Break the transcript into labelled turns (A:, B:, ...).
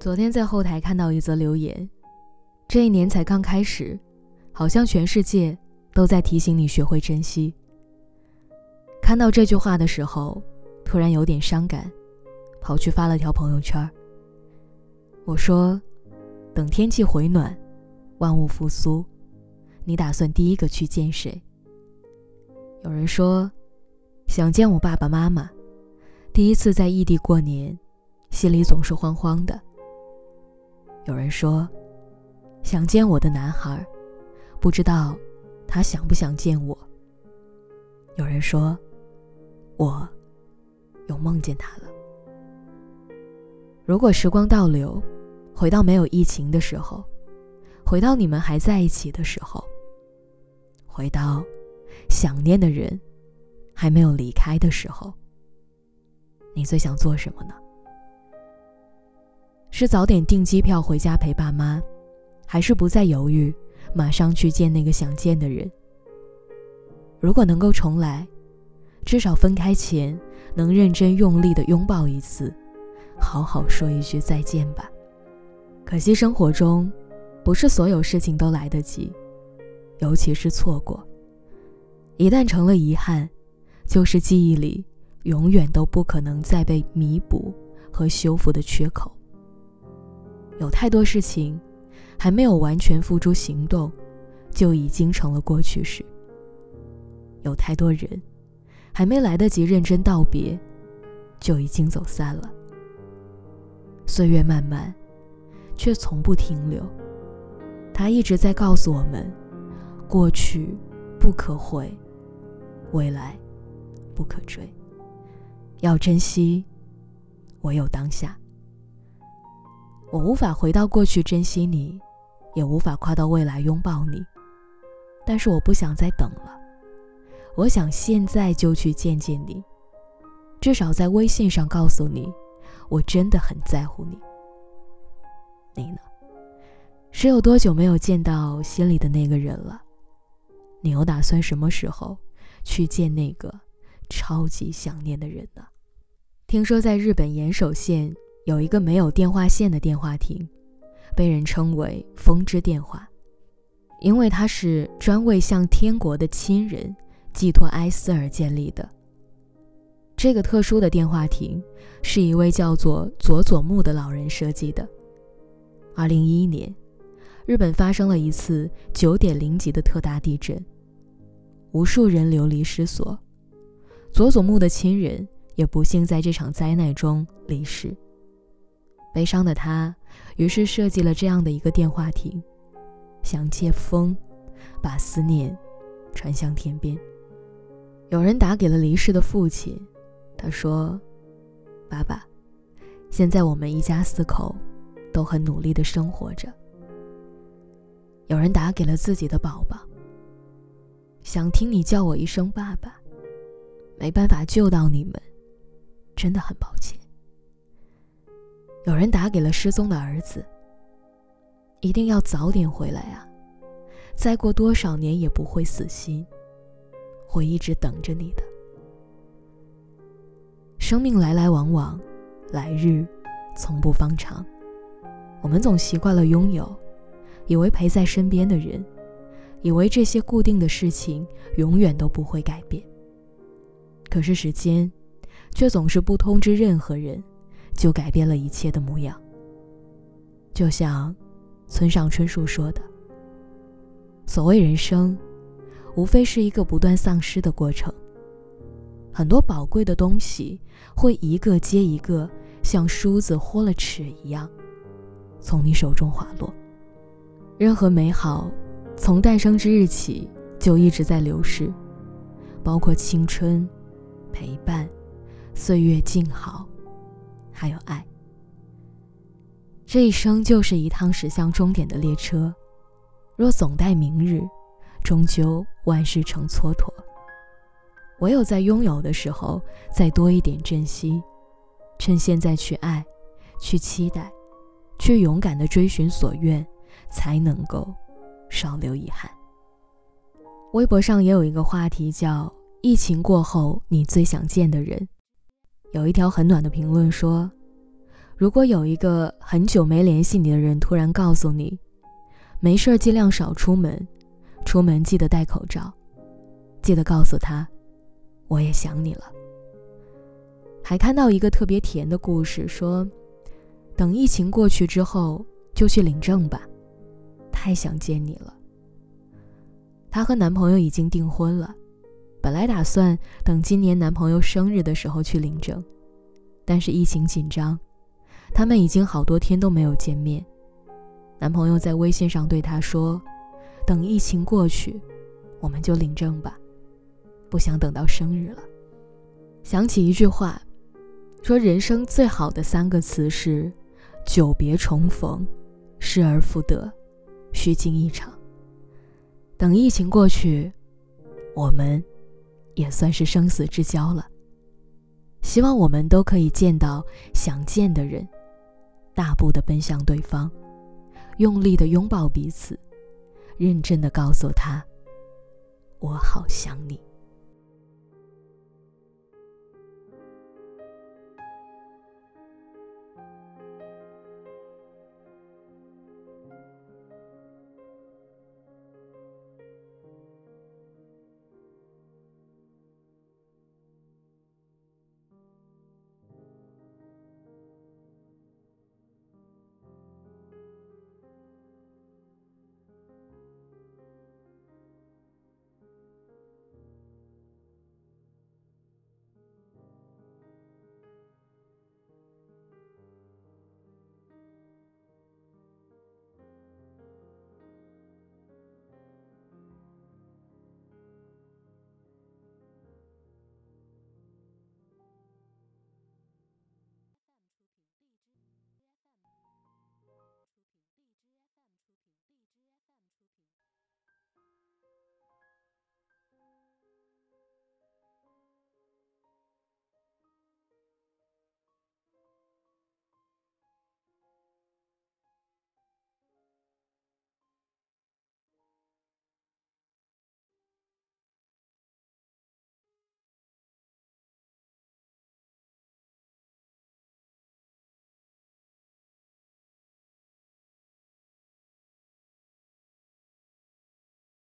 A: 昨天在后台看到一则留言，这一年才刚开始，好像全世界都在提醒你学会珍惜。看到这句话的时候，突然有点伤感，跑去发了条朋友圈。我说：“等天气回暖，万物复苏，你打算第一个去见谁？”有人说：“想见我爸爸妈妈。”第一次在异地过年，心里总是慌慌的。有人说，想见我的男孩，不知道他想不想见我。有人说，我又梦见他了。如果时光倒流，回到没有疫情的时候，回到你们还在一起的时候，回到想念的人还没有离开的时候。你最想做什么呢？是早点订机票回家陪爸妈，还是不再犹豫，马上去见那个想见的人？如果能够重来，至少分开前能认真用力的拥抱一次，好好说一句再见吧。可惜生活中，不是所有事情都来得及，尤其是错过，一旦成了遗憾，就是记忆里。永远都不可能再被弥补和修复的缺口。有太多事情还没有完全付诸行动，就已经成了过去式。有太多人还没来得及认真道别，就已经走散了。岁月漫漫，却从不停留。它一直在告诉我们：过去不可回，未来不可追。要珍惜，唯有当下。我无法回到过去珍惜你，也无法跨到未来拥抱你。但是我不想再等了，我想现在就去见见你，至少在微信上告诉你，我真的很在乎你。你呢？是有多久没有见到心里的那个人了？你又打算什么时候去见那个？超级想念的人呢？听说在日本岩手县有一个没有电话线的电话亭，被人称为“风之电话”，因为它是专为向天国的亲人寄托哀思而建立的。这个特殊的电话亭是一位叫做佐佐木的老人设计的。二零一一年，日本发生了一次九点零级的特大地震，无数人流离失所。佐佐木的亲人也不幸在这场灾难中离世。悲伤的他，于是设计了这样的一个电话亭，想借风，把思念传向天边。有人打给了离世的父亲，他说：“爸爸，现在我们一家四口都很努力的生活着。”有人打给了自己的宝宝，想听你叫我一声爸爸。没办法救到你们，真的很抱歉。有人打给了失踪的儿子，一定要早点回来啊！再过多少年也不会死心，会一直等着你的。生命来来往往，来日从不方长。我们总习惯了拥有，以为陪在身边的人，以为这些固定的事情永远都不会改变。可是时间，却总是不通知任何人，就改变了一切的模样。就像村上春树说的：“所谓人生，无非是一个不断丧失的过程。很多宝贵的东西会一个接一个，像梳子豁了齿一样，从你手中滑落。任何美好，从诞生之日起就一直在流逝，包括青春。”陪伴，岁月静好，还有爱。这一生就是一趟驶向终点的列车，若总待明日，终究万事成蹉跎。唯有在拥有的时候，再多一点珍惜，趁现在去爱，去期待，去勇敢的追寻所愿，才能够少留遗憾。微博上也有一个话题叫。疫情过后，你最想见的人，有一条很暖的评论说：“如果有一个很久没联系你的人突然告诉你，没事尽量少出门，出门记得戴口罩，记得告诉他，我也想你了。还看到一个特别甜的故事，说，等疫情过去之后就去领证吧，太想见你了。她和男朋友已经订婚了，本来打算等今年男朋友生日的时候去领证，但是疫情紧张，他们已经好多天都没有见面。男朋友在微信上对她说：“等疫情过去，我们就领证吧，不想等到生日了。”想起一句话，说人生最好的三个词是：久别重逢，失而复得，虚惊一场。等疫情过去，我们也算是生死之交了。希望我们都可以见到想见的人，大步的奔向对方，用力的拥抱彼此，认真的告诉他：“我好想你。”